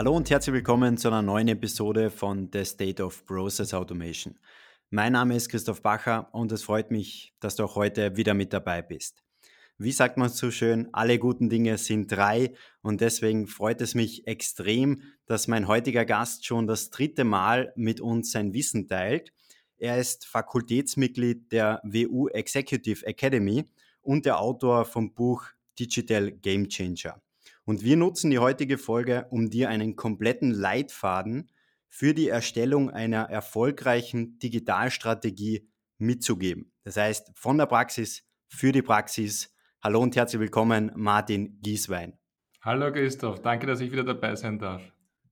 Hallo und herzlich willkommen zu einer neuen Episode von The State of Process Automation. Mein Name ist Christoph Bacher und es freut mich, dass du auch heute wieder mit dabei bist. Wie sagt man so schön, alle guten Dinge sind drei und deswegen freut es mich extrem, dass mein heutiger Gast schon das dritte Mal mit uns sein Wissen teilt. Er ist Fakultätsmitglied der WU Executive Academy und der Autor vom Buch Digital Game Changer. Und wir nutzen die heutige Folge, um dir einen kompletten Leitfaden für die Erstellung einer erfolgreichen Digitalstrategie mitzugeben. Das heißt, von der Praxis für die Praxis. Hallo und herzlich willkommen, Martin Gieswein. Hallo Christoph, danke, dass ich wieder dabei sein darf.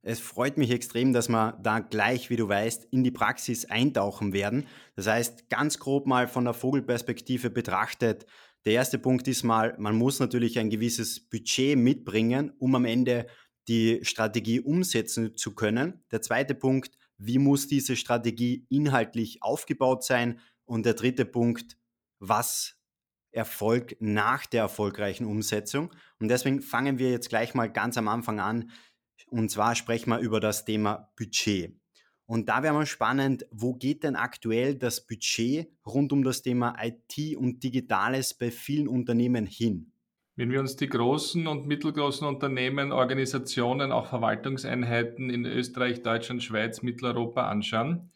Es freut mich extrem, dass wir da gleich, wie du weißt, in die Praxis eintauchen werden. Das heißt, ganz grob mal von der Vogelperspektive betrachtet, der erste Punkt ist mal, man muss natürlich ein gewisses Budget mitbringen, um am Ende die Strategie umsetzen zu können. Der zweite Punkt, wie muss diese Strategie inhaltlich aufgebaut sein? Und der dritte Punkt, was Erfolg nach der erfolgreichen Umsetzung? Und deswegen fangen wir jetzt gleich mal ganz am Anfang an. Und zwar sprechen wir über das Thema Budget. Und da wäre mal spannend, wo geht denn aktuell das Budget rund um das Thema IT und Digitales bei vielen Unternehmen hin? Wenn wir uns die großen und mittelgroßen Unternehmen, Organisationen, auch Verwaltungseinheiten in Österreich, Deutschland, Schweiz, Mitteleuropa anschauen,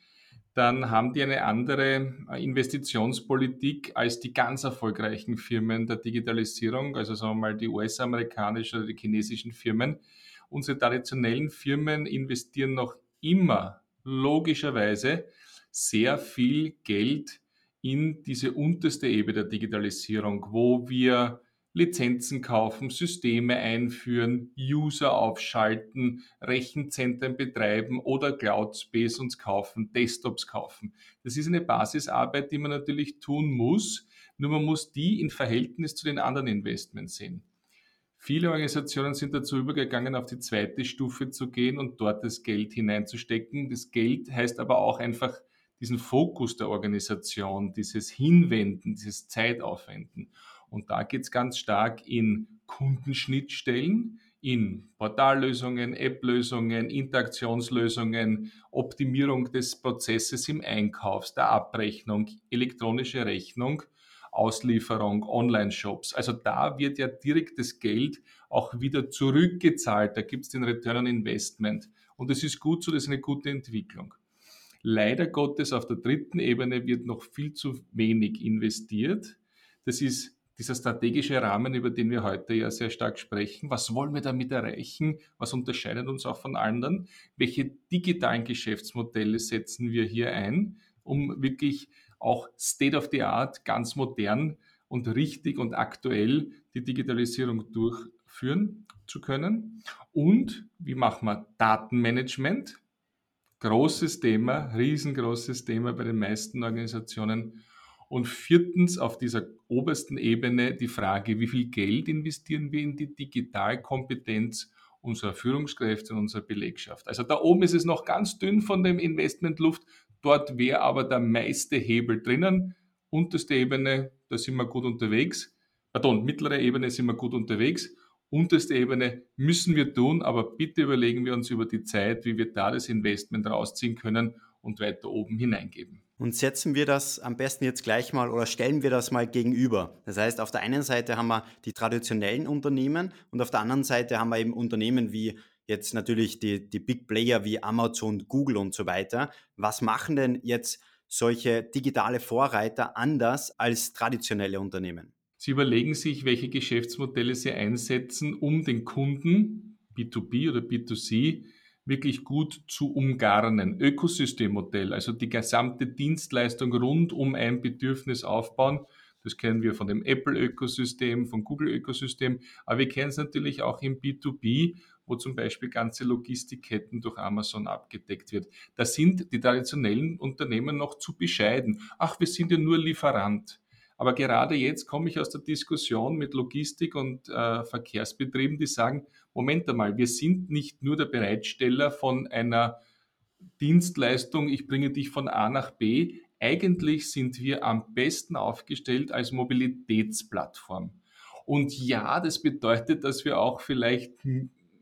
dann haben die eine andere Investitionspolitik als die ganz erfolgreichen Firmen der Digitalisierung, also sagen wir mal die US-amerikanischen oder die chinesischen Firmen. Unsere traditionellen Firmen investieren noch immer logischerweise sehr viel Geld in diese unterste Ebene der Digitalisierung, wo wir Lizenzen kaufen, Systeme einführen, User aufschalten, Rechenzentren betreiben oder Cloud Space uns kaufen, Desktops kaufen. Das ist eine Basisarbeit, die man natürlich tun muss, nur man muss die in Verhältnis zu den anderen Investments sehen. Viele Organisationen sind dazu übergegangen, auf die zweite Stufe zu gehen und dort das Geld hineinzustecken. Das Geld heißt aber auch einfach diesen Fokus der Organisation, dieses Hinwenden, dieses Zeitaufwenden. Und da geht es ganz stark in Kundenschnittstellen, in Portallösungen, App-Lösungen, Interaktionslösungen, Optimierung des Prozesses im Einkauf, der Abrechnung, elektronische Rechnung Auslieferung, Online-Shops. Also da wird ja direkt das Geld auch wieder zurückgezahlt. Da gibt es den Return on Investment. Und das ist gut so, das ist eine gute Entwicklung. Leider Gottes auf der dritten Ebene wird noch viel zu wenig investiert. Das ist dieser strategische Rahmen, über den wir heute ja sehr stark sprechen. Was wollen wir damit erreichen? Was unterscheidet uns auch von anderen? Welche digitalen Geschäftsmodelle setzen wir hier ein, um wirklich auch State of the Art, ganz modern und richtig und aktuell die Digitalisierung durchführen zu können. Und wie machen wir Datenmanagement? Großes Thema, riesengroßes Thema bei den meisten Organisationen. Und viertens auf dieser obersten Ebene die Frage, wie viel Geld investieren wir in die Digitalkompetenz unserer Führungskräfte und unserer Belegschaft. Also da oben ist es noch ganz dünn von dem Investmentluft, Dort wäre aber der meiste Hebel drinnen. Unterste Ebene, da sind wir gut unterwegs. Pardon, mittlere Ebene sind wir gut unterwegs. Unterste Ebene müssen wir tun, aber bitte überlegen wir uns über die Zeit, wie wir da das Investment rausziehen können und weiter oben hineingeben. Und setzen wir das am besten jetzt gleich mal oder stellen wir das mal gegenüber. Das heißt, auf der einen Seite haben wir die traditionellen Unternehmen und auf der anderen Seite haben wir eben Unternehmen wie jetzt natürlich die, die Big Player wie Amazon, Google und so weiter. Was machen denn jetzt solche digitale Vorreiter anders als traditionelle Unternehmen? Sie überlegen sich, welche Geschäftsmodelle sie einsetzen, um den Kunden, B2B oder B2C, wirklich gut zu umgarnen. Ökosystemmodell, also die gesamte Dienstleistung rund um ein Bedürfnis aufbauen. Das kennen wir von dem Apple-Ökosystem, vom Google-Ökosystem, aber wir kennen es natürlich auch im B2B, wo zum Beispiel ganze Logistikketten durch Amazon abgedeckt wird. Da sind die traditionellen Unternehmen noch zu bescheiden. Ach, wir sind ja nur Lieferant. Aber gerade jetzt komme ich aus der Diskussion mit Logistik- und äh, Verkehrsbetrieben, die sagen, Moment einmal, wir sind nicht nur der Bereitsteller von einer Dienstleistung, ich bringe dich von A nach B. Eigentlich sind wir am besten aufgestellt als Mobilitätsplattform. Und ja, das bedeutet, dass wir auch vielleicht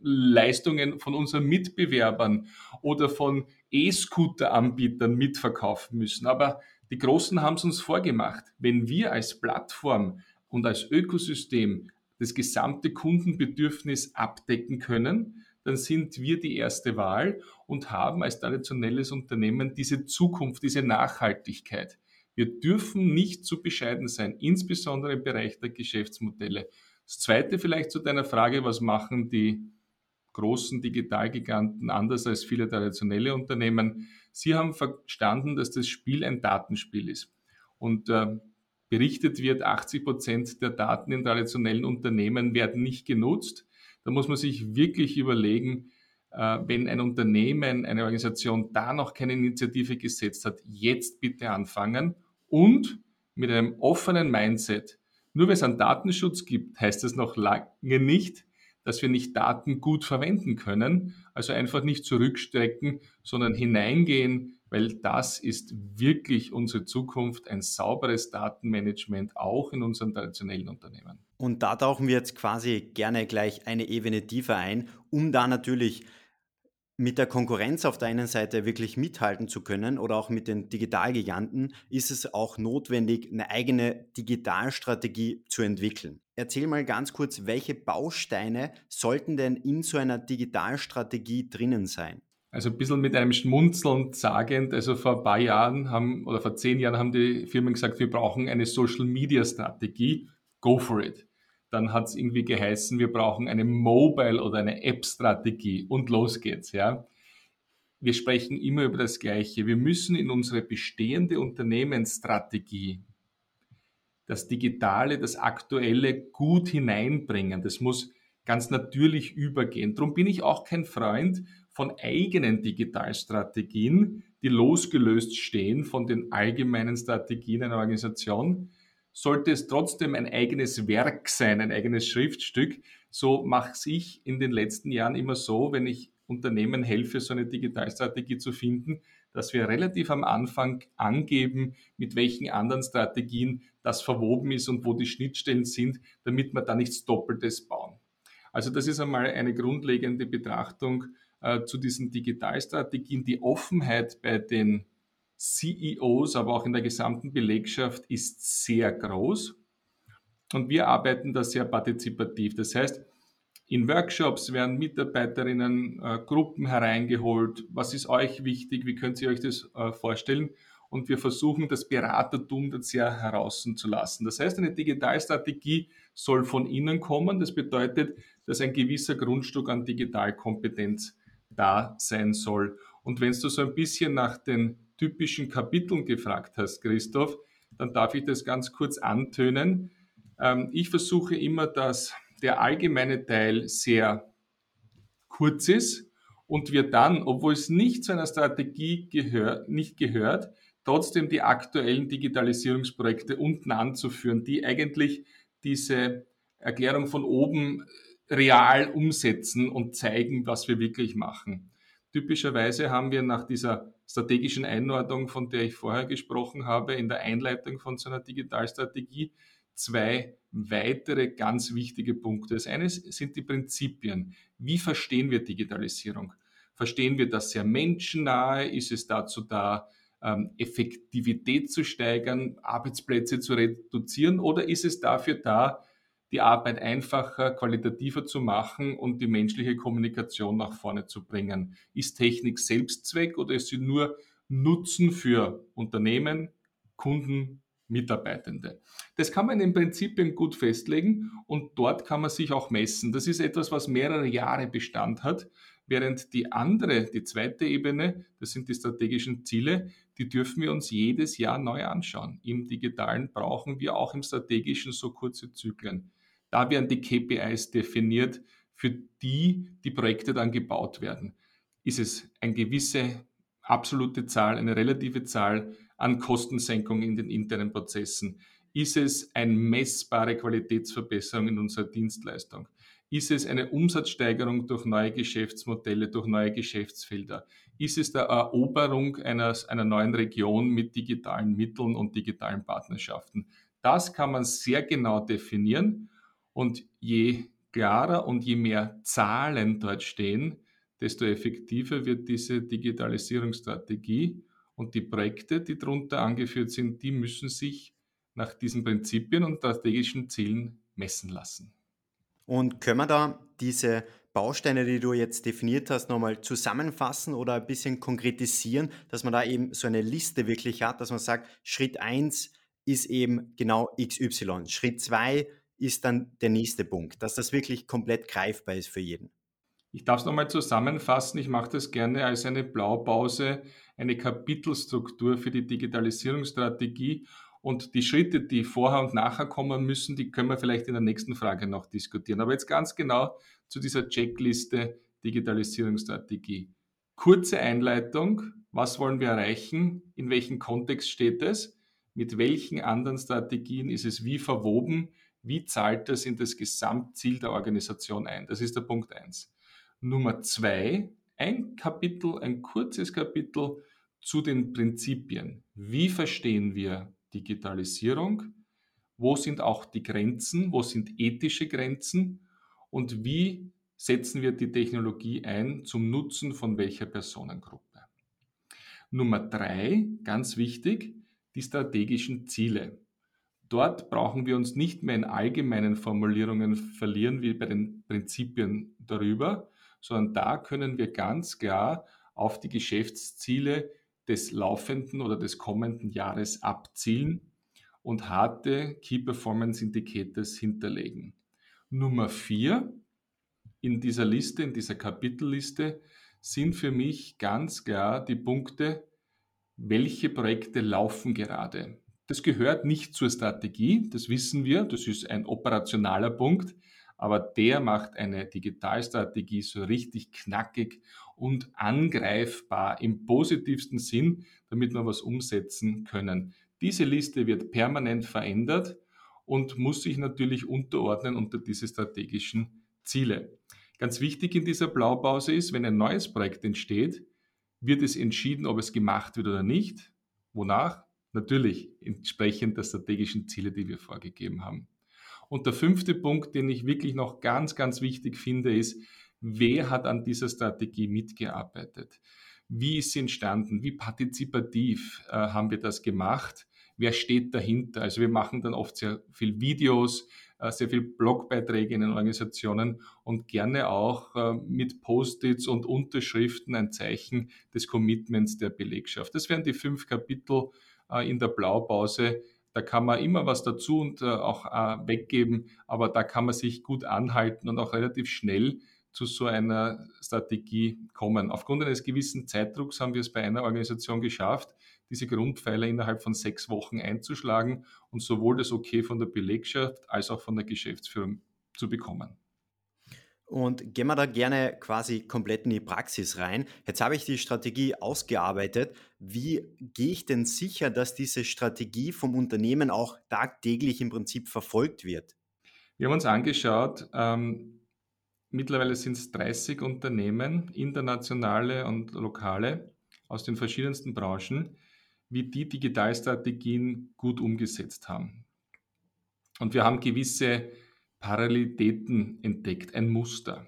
Leistungen von unseren Mitbewerbern oder von E-Scooter-Anbietern mitverkaufen müssen. Aber die Großen haben es uns vorgemacht. Wenn wir als Plattform und als Ökosystem das gesamte Kundenbedürfnis abdecken können, dann sind wir die erste Wahl und haben als traditionelles Unternehmen diese Zukunft, diese Nachhaltigkeit. Wir dürfen nicht zu bescheiden sein, insbesondere im Bereich der Geschäftsmodelle. Das Zweite vielleicht zu deiner Frage, was machen die großen Digitalgiganten anders als viele traditionelle Unternehmen? Sie haben verstanden, dass das Spiel ein Datenspiel ist. Und äh, berichtet wird, 80 Prozent der Daten in traditionellen Unternehmen werden nicht genutzt. Da muss man sich wirklich überlegen, äh, wenn ein Unternehmen, eine Organisation da noch keine Initiative gesetzt hat, jetzt bitte anfangen und mit einem offenen Mindset. Nur weil es einen Datenschutz gibt, heißt das noch lange nicht, dass wir nicht Daten gut verwenden können. Also einfach nicht zurückstrecken, sondern hineingehen, weil das ist wirklich unsere Zukunft, ein sauberes Datenmanagement auch in unseren traditionellen Unternehmen. Und da tauchen wir jetzt quasi gerne gleich eine Ebene tiefer ein, um da natürlich mit der Konkurrenz auf der einen Seite wirklich mithalten zu können oder auch mit den Digitalgiganten, ist es auch notwendig, eine eigene Digitalstrategie zu entwickeln. Erzähl mal ganz kurz, welche Bausteine sollten denn in so einer Digitalstrategie drinnen sein? Also ein bisschen mit einem Schmunzeln sagend, also vor ein paar Jahren haben oder vor zehn Jahren haben die Firmen gesagt, wir brauchen eine Social Media Strategie, go for it dann hat es irgendwie geheißen, wir brauchen eine Mobile- oder eine App-Strategie und los geht's, ja. Wir sprechen immer über das Gleiche. Wir müssen in unsere bestehende Unternehmensstrategie das Digitale, das Aktuelle gut hineinbringen. Das muss ganz natürlich übergehen. Darum bin ich auch kein Freund von eigenen Digitalstrategien, die losgelöst stehen von den allgemeinen Strategien einer Organisation, sollte es trotzdem ein eigenes Werk sein, ein eigenes Schriftstück. So mache ich in den letzten Jahren immer so, wenn ich Unternehmen helfe, so eine Digitalstrategie zu finden, dass wir relativ am Anfang angeben, mit welchen anderen Strategien das verwoben ist und wo die Schnittstellen sind, damit wir da nichts Doppeltes bauen. Also das ist einmal eine grundlegende Betrachtung äh, zu diesen Digitalstrategien. Die Offenheit bei den CEOs, aber auch in der gesamten Belegschaft ist sehr groß. Und wir arbeiten da sehr partizipativ. Das heißt, in Workshops werden Mitarbeiterinnen äh, Gruppen hereingeholt. Was ist euch wichtig? Wie könnt ihr euch das äh, vorstellen? Und wir versuchen, das Beratertum da sehr herauszulassen. Das heißt, eine Digitalstrategie soll von innen kommen. Das bedeutet, dass ein gewisser Grundstück an Digitalkompetenz da sein soll. Und wenn du so ein bisschen nach den typischen Kapiteln gefragt hast, Christoph, dann darf ich das ganz kurz antönen. Ähm, ich versuche immer, dass der allgemeine Teil sehr kurz ist und wir dann, obwohl es nicht zu einer Strategie gehört, nicht gehört, trotzdem die aktuellen Digitalisierungsprojekte unten anzuführen, die eigentlich diese Erklärung von oben real umsetzen und zeigen, was wir wirklich machen. Typischerweise haben wir nach dieser strategischen Einordnung, von der ich vorher gesprochen habe, in der Einleitung von so einer Digitalstrategie zwei weitere ganz wichtige Punkte. Das eine sind die Prinzipien. Wie verstehen wir Digitalisierung? Verstehen wir das sehr menschennahe? Ist es dazu da, ähm, Effektivität zu steigern, Arbeitsplätze zu reduzieren? Oder ist es dafür da, die Arbeit einfacher, qualitativer zu machen und die menschliche Kommunikation nach vorne zu bringen. Ist Technik Selbstzweck oder ist sie nur Nutzen für Unternehmen, Kunden, Mitarbeitende? Das kann man in Prinzipien gut festlegen und dort kann man sich auch messen. Das ist etwas, was mehrere Jahre Bestand hat, während die andere, die zweite Ebene, das sind die strategischen Ziele, die dürfen wir uns jedes Jahr neu anschauen. Im digitalen brauchen wir auch im strategischen so kurze Zyklen. Da werden die KPIs definiert, für die die Projekte dann gebaut werden. Ist es eine gewisse absolute Zahl, eine relative Zahl an Kostensenkung in den internen Prozessen? Ist es eine messbare Qualitätsverbesserung in unserer Dienstleistung? Ist es eine Umsatzsteigerung durch neue Geschäftsmodelle, durch neue Geschäftsfelder? Ist es der Eroberung einer, einer neuen Region mit digitalen Mitteln und digitalen Partnerschaften? Das kann man sehr genau definieren und je klarer und je mehr Zahlen dort stehen, desto effektiver wird diese Digitalisierungsstrategie. Und die Projekte, die darunter angeführt sind, die müssen sich nach diesen Prinzipien und strategischen Zielen messen lassen. Und können wir da diese Bausteine, die du jetzt definiert hast, nochmal zusammenfassen oder ein bisschen konkretisieren, dass man da eben so eine Liste wirklich hat, dass man sagt, Schritt 1 ist eben genau XY, Schritt 2 ist dann der nächste Punkt, dass das wirklich komplett greifbar ist für jeden. Ich darf es nochmal zusammenfassen. Ich mache das gerne als eine Blaupause, eine Kapitelstruktur für die Digitalisierungsstrategie. Und die Schritte, die vorher und nachher kommen müssen, die können wir vielleicht in der nächsten Frage noch diskutieren. Aber jetzt ganz genau zu dieser Checkliste Digitalisierungsstrategie. Kurze Einleitung. Was wollen wir erreichen? In welchem Kontext steht es? Mit welchen anderen Strategien ist es wie verwoben? Wie zahlt das in das Gesamtziel der Organisation ein? Das ist der Punkt eins. Nummer zwei, ein Kapitel, ein kurzes Kapitel zu den Prinzipien. Wie verstehen wir Digitalisierung? Wo sind auch die Grenzen? Wo sind ethische Grenzen? Und wie setzen wir die Technologie ein zum Nutzen von welcher Personengruppe? Nummer drei, ganz wichtig, die strategischen Ziele. Dort brauchen wir uns nicht mehr in allgemeinen Formulierungen verlieren wie bei den Prinzipien darüber, sondern da können wir ganz klar auf die Geschäftsziele des laufenden oder des kommenden Jahres abzielen und harte Key Performance Indicators hinterlegen. Nummer vier in dieser Liste, in dieser Kapitelliste, sind für mich ganz klar die Punkte, welche Projekte laufen gerade. Das gehört nicht zur Strategie, das wissen wir, das ist ein operationaler Punkt, aber der macht eine Digitalstrategie so richtig knackig und angreifbar im positivsten Sinn, damit wir was umsetzen können. Diese Liste wird permanent verändert und muss sich natürlich unterordnen unter diese strategischen Ziele. Ganz wichtig in dieser Blaupause ist, wenn ein neues Projekt entsteht, wird es entschieden, ob es gemacht wird oder nicht. Wonach? Natürlich entsprechend der strategischen Ziele, die wir vorgegeben haben. Und der fünfte Punkt, den ich wirklich noch ganz, ganz wichtig finde, ist, wer hat an dieser Strategie mitgearbeitet? Wie ist sie entstanden? Wie partizipativ äh, haben wir das gemacht? Wer steht dahinter? Also wir machen dann oft sehr viel Videos, äh, sehr viel Blogbeiträge in den Organisationen und gerne auch äh, mit Post-its und Unterschriften ein Zeichen des Commitments der Belegschaft. Das wären die fünf Kapitel in der Blaupause, da kann man immer was dazu und äh, auch äh, weggeben, aber da kann man sich gut anhalten und auch relativ schnell zu so einer Strategie kommen. Aufgrund eines gewissen Zeitdrucks haben wir es bei einer Organisation geschafft, diese Grundpfeiler innerhalb von sechs Wochen einzuschlagen und sowohl das Okay von der Belegschaft als auch von der Geschäftsführung zu bekommen. Und gehen wir da gerne quasi komplett in die Praxis rein. Jetzt habe ich die Strategie ausgearbeitet. Wie gehe ich denn sicher, dass diese Strategie vom Unternehmen auch tagtäglich im Prinzip verfolgt wird? Wir haben uns angeschaut, ähm, mittlerweile sind es 30 Unternehmen, internationale und lokale aus den verschiedensten Branchen, wie die Digitalstrategien gut umgesetzt haben. Und wir haben gewisse Parallelitäten entdeckt, ein Muster.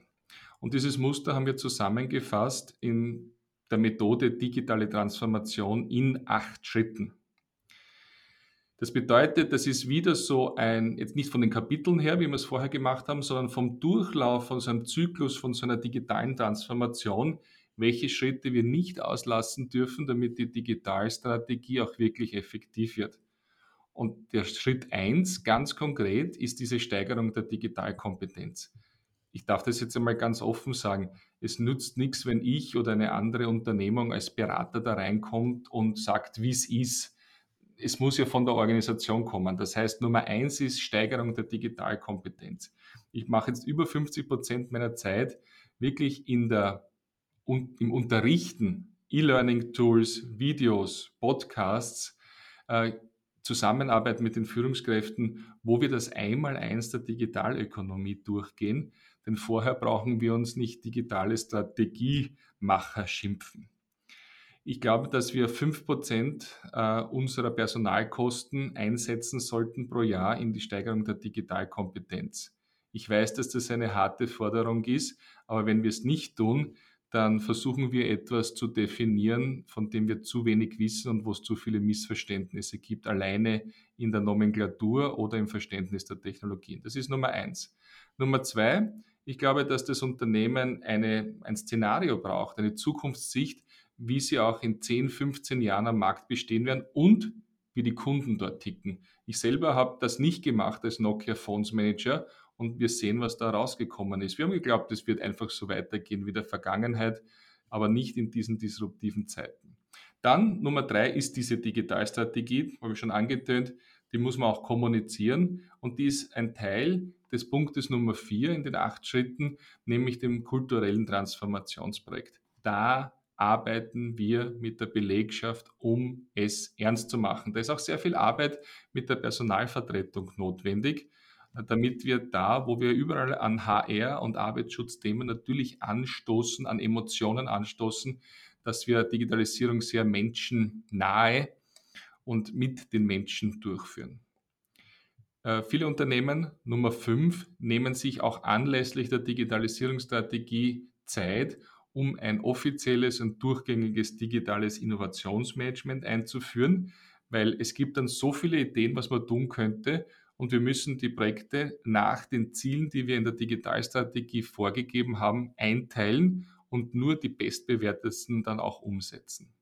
Und dieses Muster haben wir zusammengefasst in der Methode digitale Transformation in acht Schritten. Das bedeutet, das ist wieder so ein, jetzt nicht von den Kapiteln her, wie wir es vorher gemacht haben, sondern vom Durchlauf von so einem Zyklus, von so einer digitalen Transformation, welche Schritte wir nicht auslassen dürfen, damit die Digitalstrategie auch wirklich effektiv wird. Und der Schritt eins ganz konkret ist diese Steigerung der Digitalkompetenz. Ich darf das jetzt einmal ganz offen sagen. Es nützt nichts, wenn ich oder eine andere Unternehmung als Berater da reinkommt und sagt, wie es ist. Es muss ja von der Organisation kommen. Das heißt, Nummer eins ist Steigerung der Digitalkompetenz. Ich mache jetzt über 50 Prozent meiner Zeit wirklich in der, im Unterrichten, E-Learning-Tools, Videos, Podcasts, äh, Zusammenarbeit mit den Führungskräften, wo wir das Einmaleins der Digitalökonomie durchgehen. Denn vorher brauchen wir uns nicht digitale Strategiemacher schimpfen. Ich glaube, dass wir 5% äh, unserer Personalkosten einsetzen sollten pro Jahr in die Steigerung der Digitalkompetenz. Ich weiß, dass das eine harte Forderung ist, aber wenn wir es nicht tun, dann versuchen wir etwas zu definieren, von dem wir zu wenig wissen und wo es zu viele Missverständnisse gibt, alleine in der Nomenklatur oder im Verständnis der Technologien. Das ist Nummer eins. Nummer zwei, ich glaube, dass das Unternehmen eine, ein Szenario braucht, eine Zukunftssicht, wie sie auch in 10, 15 Jahren am Markt bestehen werden und wie die Kunden dort ticken. Ich selber habe das nicht gemacht als Nokia Phones Manager und wir sehen, was da rausgekommen ist. Wir haben geglaubt, es wird einfach so weitergehen wie der Vergangenheit, aber nicht in diesen disruptiven Zeiten. Dann Nummer drei ist diese Digitalstrategie, habe ich schon angetönt, die muss man auch kommunizieren und die ist ein Teil des Punktes Nummer vier in den acht Schritten, nämlich dem kulturellen Transformationsprojekt. Da arbeiten wir mit der Belegschaft, um es ernst zu machen. Da ist auch sehr viel Arbeit mit der Personalvertretung notwendig, damit wir da, wo wir überall an HR und Arbeitsschutzthemen natürlich anstoßen, an Emotionen anstoßen, dass wir Digitalisierung sehr menschennahe und mit den Menschen durchführen. Äh, viele Unternehmen, Nummer fünf, nehmen sich auch anlässlich der Digitalisierungsstrategie Zeit, um ein offizielles und durchgängiges digitales Innovationsmanagement einzuführen, weil es gibt dann so viele Ideen, was man tun könnte und wir müssen die Projekte nach den Zielen, die wir in der Digitalstrategie vorgegeben haben, einteilen und nur die bestbewertesten dann auch umsetzen.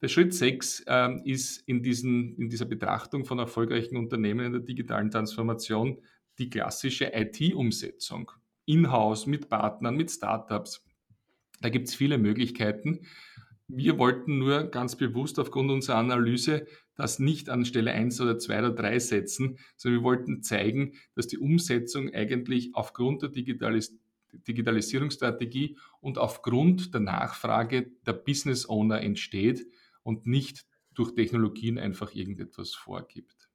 Der Schritt 6 äh, ist in, diesen, in dieser Betrachtung von erfolgreichen Unternehmen in der digitalen Transformation die klassische IT-Umsetzung. In-house, mit Partnern, mit Startups. Da gibt es viele Möglichkeiten. Wir wollten nur ganz bewusst aufgrund unserer Analyse das nicht an Stelle 1 oder 2 oder 3 setzen, sondern wir wollten zeigen, dass die Umsetzung eigentlich aufgrund der Digitalis Digitalisierungsstrategie und aufgrund der Nachfrage der Business Owner entsteht und nicht durch Technologien einfach irgendetwas vorgibt.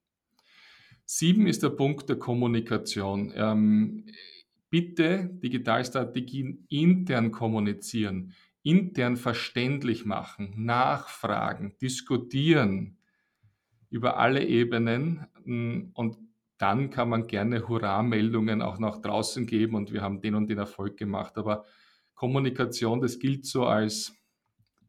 Sieben ist der Punkt der Kommunikation. Ähm, bitte Digitalstrategien intern kommunizieren, intern verständlich machen, nachfragen, diskutieren über alle Ebenen hm, und dann kann man gerne Hurra-Meldungen auch nach draußen geben und wir haben den und den Erfolg gemacht. Aber Kommunikation, das gilt so als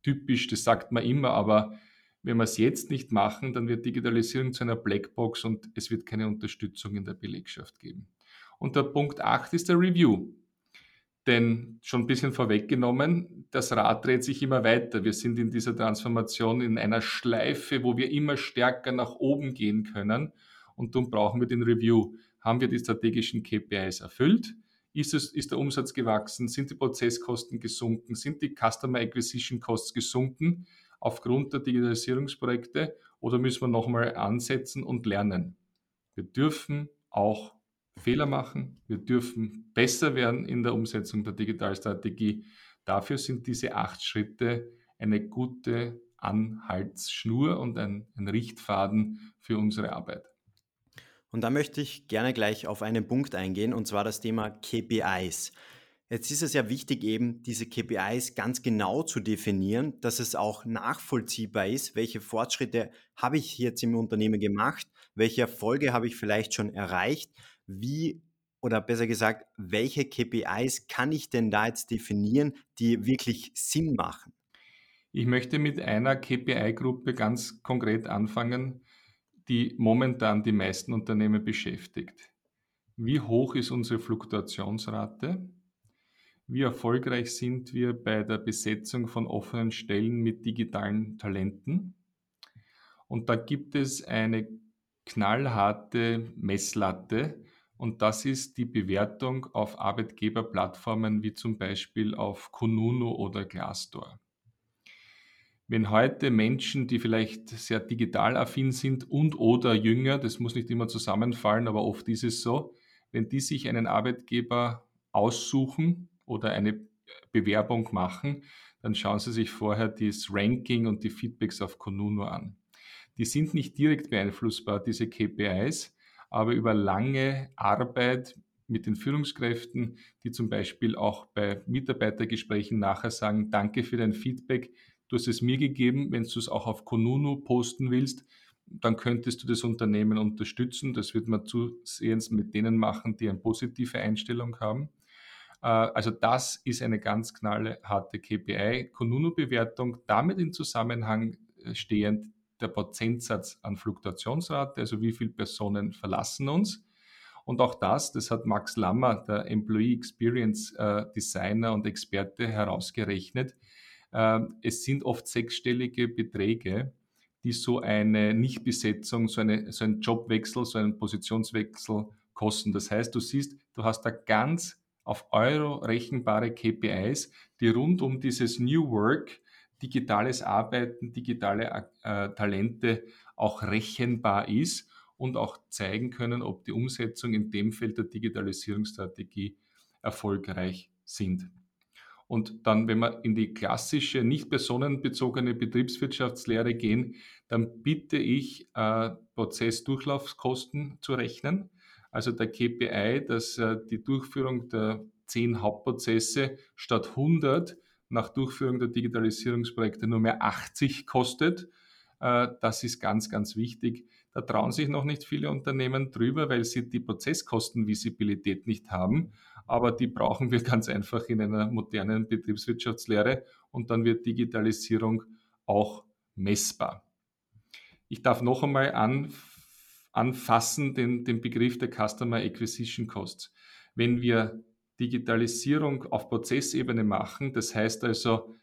typisch, das sagt man immer, aber wenn wir es jetzt nicht machen, dann wird Digitalisierung zu einer Blackbox und es wird keine Unterstützung in der Belegschaft geben. Und der Punkt 8 ist der Review. Denn schon ein bisschen vorweggenommen, das Rad dreht sich immer weiter. Wir sind in dieser Transformation in einer Schleife, wo wir immer stärker nach oben gehen können. Und darum brauchen wir den Review. Haben wir die strategischen KPIs erfüllt? Ist, es, ist der Umsatz gewachsen? Sind die Prozesskosten gesunken? Sind die Customer Acquisition Costs gesunken aufgrund der Digitalisierungsprojekte? Oder müssen wir nochmal ansetzen und lernen? Wir dürfen auch Fehler machen. Wir dürfen besser werden in der Umsetzung der Digitalstrategie. Dafür sind diese acht Schritte eine gute Anhaltsschnur und ein, ein Richtfaden für unsere Arbeit. Und da möchte ich gerne gleich auf einen Punkt eingehen, und zwar das Thema KPIs. Jetzt ist es ja wichtig, eben diese KPIs ganz genau zu definieren, dass es auch nachvollziehbar ist, welche Fortschritte habe ich jetzt im Unternehmen gemacht, welche Erfolge habe ich vielleicht schon erreicht, wie oder besser gesagt, welche KPIs kann ich denn da jetzt definieren, die wirklich Sinn machen? Ich möchte mit einer KPI-Gruppe ganz konkret anfangen, die momentan die meisten Unternehmen beschäftigt. Wie hoch ist unsere Fluktuationsrate? Wie erfolgreich sind wir bei der Besetzung von offenen Stellen mit digitalen Talenten? Und da gibt es eine knallharte Messlatte, und das ist die Bewertung auf Arbeitgeberplattformen wie zum Beispiel auf Kununu oder Glassdoor. Wenn heute Menschen, die vielleicht sehr digital affin sind und oder jünger, das muss nicht immer zusammenfallen, aber oft ist es so, wenn die sich einen Arbeitgeber aussuchen oder eine Bewerbung machen, dann schauen sie sich vorher das Ranking und die Feedbacks auf Kununu an. Die sind nicht direkt beeinflussbar, diese KPIs, aber über lange Arbeit mit den Führungskräften, die zum Beispiel auch bei Mitarbeitergesprächen nachher sagen, danke für dein Feedback, du hast es mir gegeben, wenn du es auch auf Konunu posten willst, dann könntest du das Unternehmen unterstützen. Das wird man zusehends mit denen machen, die eine positive Einstellung haben. Äh, also das ist eine ganz knallharte KPI. Konunu-Bewertung damit in Zusammenhang äh, stehend der Prozentsatz an Fluktuationsrate, also wie viele Personen verlassen uns. Und auch das, das hat Max Lammer, der Employee Experience äh, Designer und Experte, herausgerechnet. Es sind oft sechsstellige Beträge, die so eine Nichtbesetzung, so, eine, so einen Jobwechsel, so einen Positionswechsel kosten. Das heißt, du siehst, du hast da ganz auf Euro rechenbare KPIs, die rund um dieses New Work, digitales Arbeiten, digitale äh, Talente auch rechenbar ist und auch zeigen können, ob die Umsetzung in dem Feld der Digitalisierungsstrategie erfolgreich sind. Und dann, wenn wir in die klassische, nicht personenbezogene Betriebswirtschaftslehre gehen, dann bitte ich, äh, Prozessdurchlaufskosten zu rechnen. Also der KPI, dass äh, die Durchführung der zehn Hauptprozesse statt 100 nach Durchführung der Digitalisierungsprojekte nur mehr 80 kostet. Äh, das ist ganz, ganz wichtig. Da trauen sich noch nicht viele Unternehmen drüber, weil sie die Prozesskostenvisibilität nicht haben aber die brauchen wir ganz einfach in einer modernen Betriebswirtschaftslehre und dann wird Digitalisierung auch messbar. Ich darf noch einmal an, anfassen den, den Begriff der Customer Acquisition Costs. Wenn wir Digitalisierung auf Prozessebene machen, das heißt also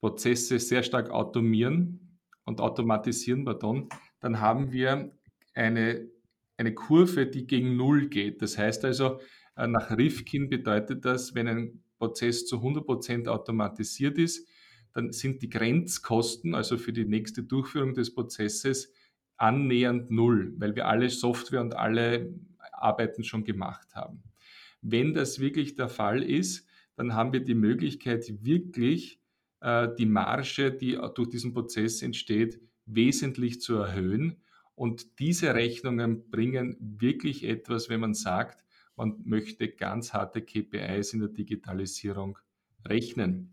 Prozesse sehr stark automieren und automatisieren, pardon, dann haben wir eine, eine Kurve, die gegen Null geht. Das heißt also, äh, nach Rifkin bedeutet das, wenn ein Prozess zu 100% automatisiert ist, dann sind die Grenzkosten, also für die nächste Durchführung des Prozesses, annähernd null, weil wir alle Software und alle Arbeiten schon gemacht haben. Wenn das wirklich der Fall ist, dann haben wir die Möglichkeit, wirklich äh, die Marge, die durch diesen Prozess entsteht, wesentlich zu erhöhen. Und diese Rechnungen bringen wirklich etwas, wenn man sagt, man möchte ganz harte KPIs in der Digitalisierung rechnen.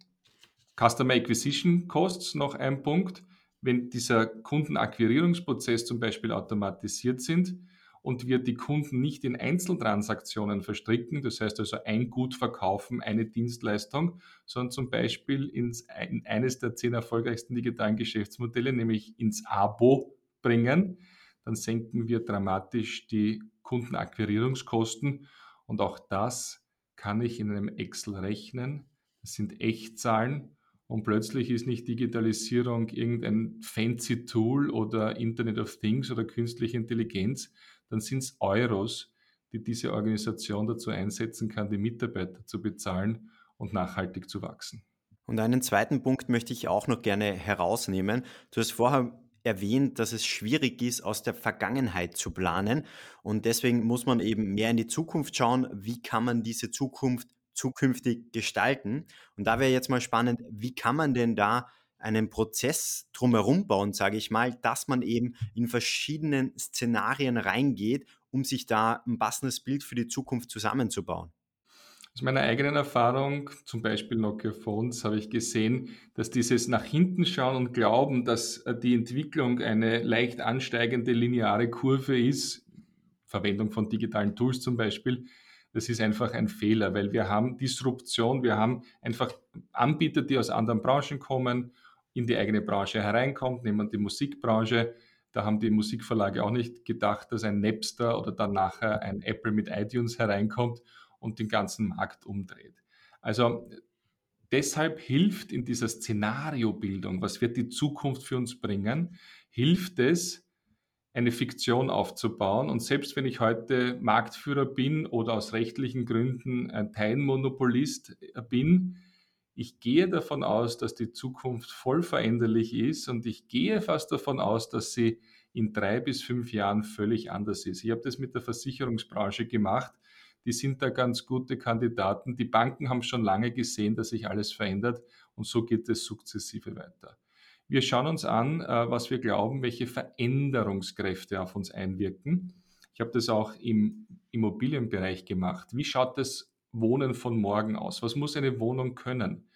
Customer Acquisition Costs, noch ein Punkt. Wenn dieser Kundenakquirierungsprozess zum Beispiel automatisiert sind und wir die Kunden nicht in Einzeltransaktionen verstricken, das heißt also ein Gut verkaufen, eine Dienstleistung, sondern zum Beispiel ins, in eines der zehn erfolgreichsten digitalen Geschäftsmodelle, nämlich ins Abo bringen, dann senken wir dramatisch die Kundenakquirierungskosten. Und auch das kann ich in einem Excel rechnen. Das sind Echtzahlen. Und plötzlich ist nicht Digitalisierung irgendein fancy Tool oder Internet of Things oder künstliche Intelligenz, dann sind es Euros, die diese Organisation dazu einsetzen kann, die Mitarbeiter zu bezahlen und nachhaltig zu wachsen. Und einen zweiten Punkt möchte ich auch noch gerne herausnehmen. Du hast vorher erwähnt, dass es schwierig ist, aus der Vergangenheit zu planen. Und deswegen muss man eben mehr in die Zukunft schauen. Wie kann man diese Zukunft zukünftig gestalten? Und da wäre jetzt mal spannend, wie kann man denn da einen Prozess drumherum bauen, sage ich mal, dass man eben in verschiedenen Szenarien reingeht, um sich da ein passendes Bild für die Zukunft zusammenzubauen? Aus meiner eigenen Erfahrung, zum Beispiel Nokia Phones, habe ich gesehen, dass dieses nach hinten schauen und glauben, dass äh, die Entwicklung eine leicht ansteigende lineare Kurve ist, Verwendung von digitalen Tools zum Beispiel, das ist einfach ein Fehler, weil wir haben Disruption, wir haben einfach Anbieter, die aus anderen Branchen kommen, in die eigene Branche hereinkommt, nehmen wir die Musikbranche. Da haben die Musikverlage auch nicht gedacht, dass ein Napster oder dann nachher ein Apple mit iTunes hereinkommt und den ganzen Markt umdreht. Also deshalb hilft in dieser Szenariobildung, was wird die Zukunft für uns bringen, hilft es, eine Fiktion aufzubauen. Und selbst wenn ich heute Marktführer bin oder aus rechtlichen Gründen ein Teilmonopolist bin, ich gehe davon aus, dass die Zukunft voll veränderlich ist und ich gehe fast davon aus, dass sie in drei bis fünf Jahren völlig anders ist. Ich habe das mit der Versicherungsbranche gemacht die sind da ganz gute Kandidaten. Die Banken haben schon lange gesehen, dass sich alles verändert und so geht es sukzessive weiter. Wir schauen uns an, äh, was wir glauben, welche Veränderungskräfte auf uns einwirken. Ich habe das auch im Immobilienbereich gemacht. Wie schaut das Wohnen von morgen aus? Was muss eine Wohnung können?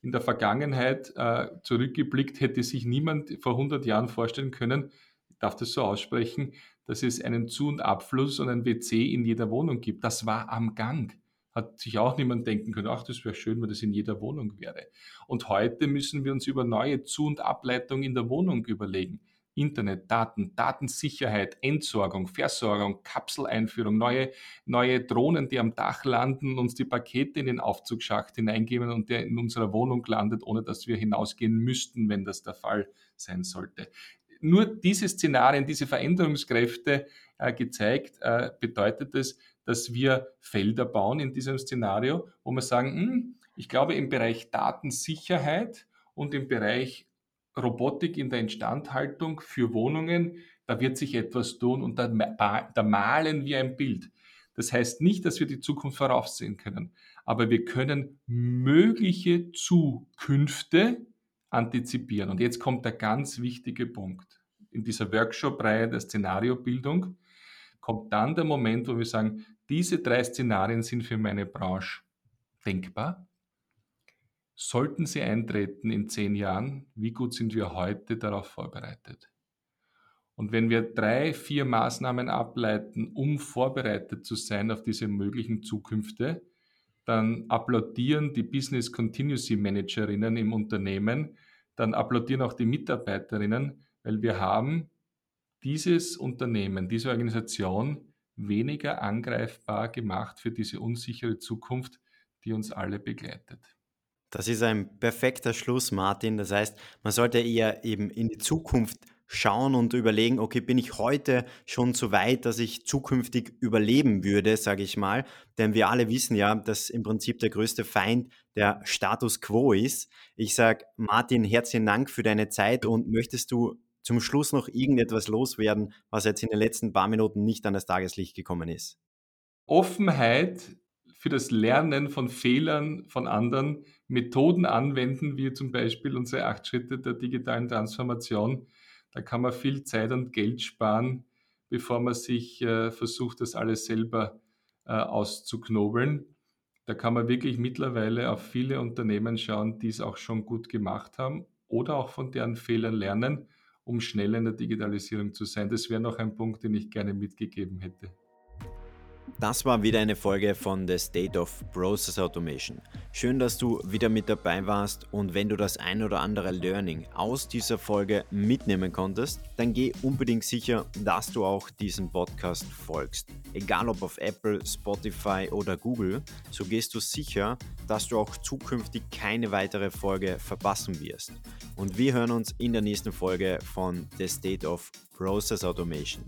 In der Vergangenheit äh, zurückgeblickt hätte sich niemand vor 100 Jahren vorstellen können, darf das so aussprechen, dass es einen Zu- und Abfluss und ein WC in jeder Wohnung gibt. Das war am Gang. Hat sich auch niemand denken können, ach, das wäre schön, wenn das in jeder Wohnung wäre. Und heute müssen wir uns über neue Zu- und Ableitungen in der Wohnung überlegen. Internet, Daten, Datensicherheit, Entsorgung, Versorgung, Kapseleinführung, neue, neue Drohnen, die am Dach landen, uns die Pakete in den Aufzugsschacht hineingeben und der in unserer Wohnung landet, ohne dass wir hinausgehen müssten, wenn das der Fall sein sollte. Nur diese Szenarien, diese Veränderungskräfte äh, gezeigt, äh, bedeutet es, dass wir Felder bauen in diesem Szenario, wo wir sagen, hm, ich glaube im Bereich Datensicherheit und im Bereich Robotik in der Instandhaltung für Wohnungen, da wird sich etwas tun und da, da malen wir ein Bild. Das heißt nicht, dass wir die Zukunft voraussehen können, aber wir können mögliche Zukünfte antizipieren. Und jetzt kommt der ganz wichtige Punkt. In dieser Workshop-Reihe der Szenariobildung kommt dann der Moment, wo wir sagen, diese drei Szenarien sind für meine Branche denkbar. Sollten sie eintreten in zehn Jahren, wie gut sind wir heute darauf vorbereitet? Und wenn wir drei, vier Maßnahmen ableiten, um vorbereitet zu sein auf diese möglichen Zukünfte, dann applaudieren die Business Continuity Managerinnen im Unternehmen, dann applaudieren auch die Mitarbeiterinnen, weil wir haben dieses Unternehmen, diese Organisation weniger angreifbar gemacht für diese unsichere Zukunft, die uns alle begleitet. Das ist ein perfekter Schluss, Martin. Das heißt, man sollte eher eben in die Zukunft schauen und überlegen, okay, bin ich heute schon so weit, dass ich zukünftig überleben würde, sage ich mal. Denn wir alle wissen ja, dass im Prinzip der größte Feind der Status quo ist. Ich sage, Martin, herzlichen Dank für deine Zeit und möchtest du zum Schluss noch irgendetwas loswerden, was jetzt in den letzten paar Minuten nicht an das Tageslicht gekommen ist? Offenheit für das Lernen von Fehlern von anderen, Methoden anwenden, wie zum Beispiel unsere acht Schritte der digitalen Transformation. Da kann man viel Zeit und Geld sparen, bevor man sich äh, versucht, das alles selber äh, auszuknobeln. Da kann man wirklich mittlerweile auf viele Unternehmen schauen, die es auch schon gut gemacht haben oder auch von deren Fehlern lernen, um schnell in der Digitalisierung zu sein. Das wäre noch ein Punkt, den ich gerne mitgegeben hätte. Das war wieder eine Folge von The State of Process Automation. Schön, dass du wieder mit dabei warst und wenn du das ein oder andere Learning aus dieser Folge mitnehmen konntest, dann geh unbedingt sicher, dass du auch diesem Podcast folgst. Egal ob auf Apple, Spotify oder Google, so gehst du sicher, dass du auch zukünftig keine weitere Folge verpassen wirst. Und wir hören uns in der nächsten Folge von The State of Process Automation.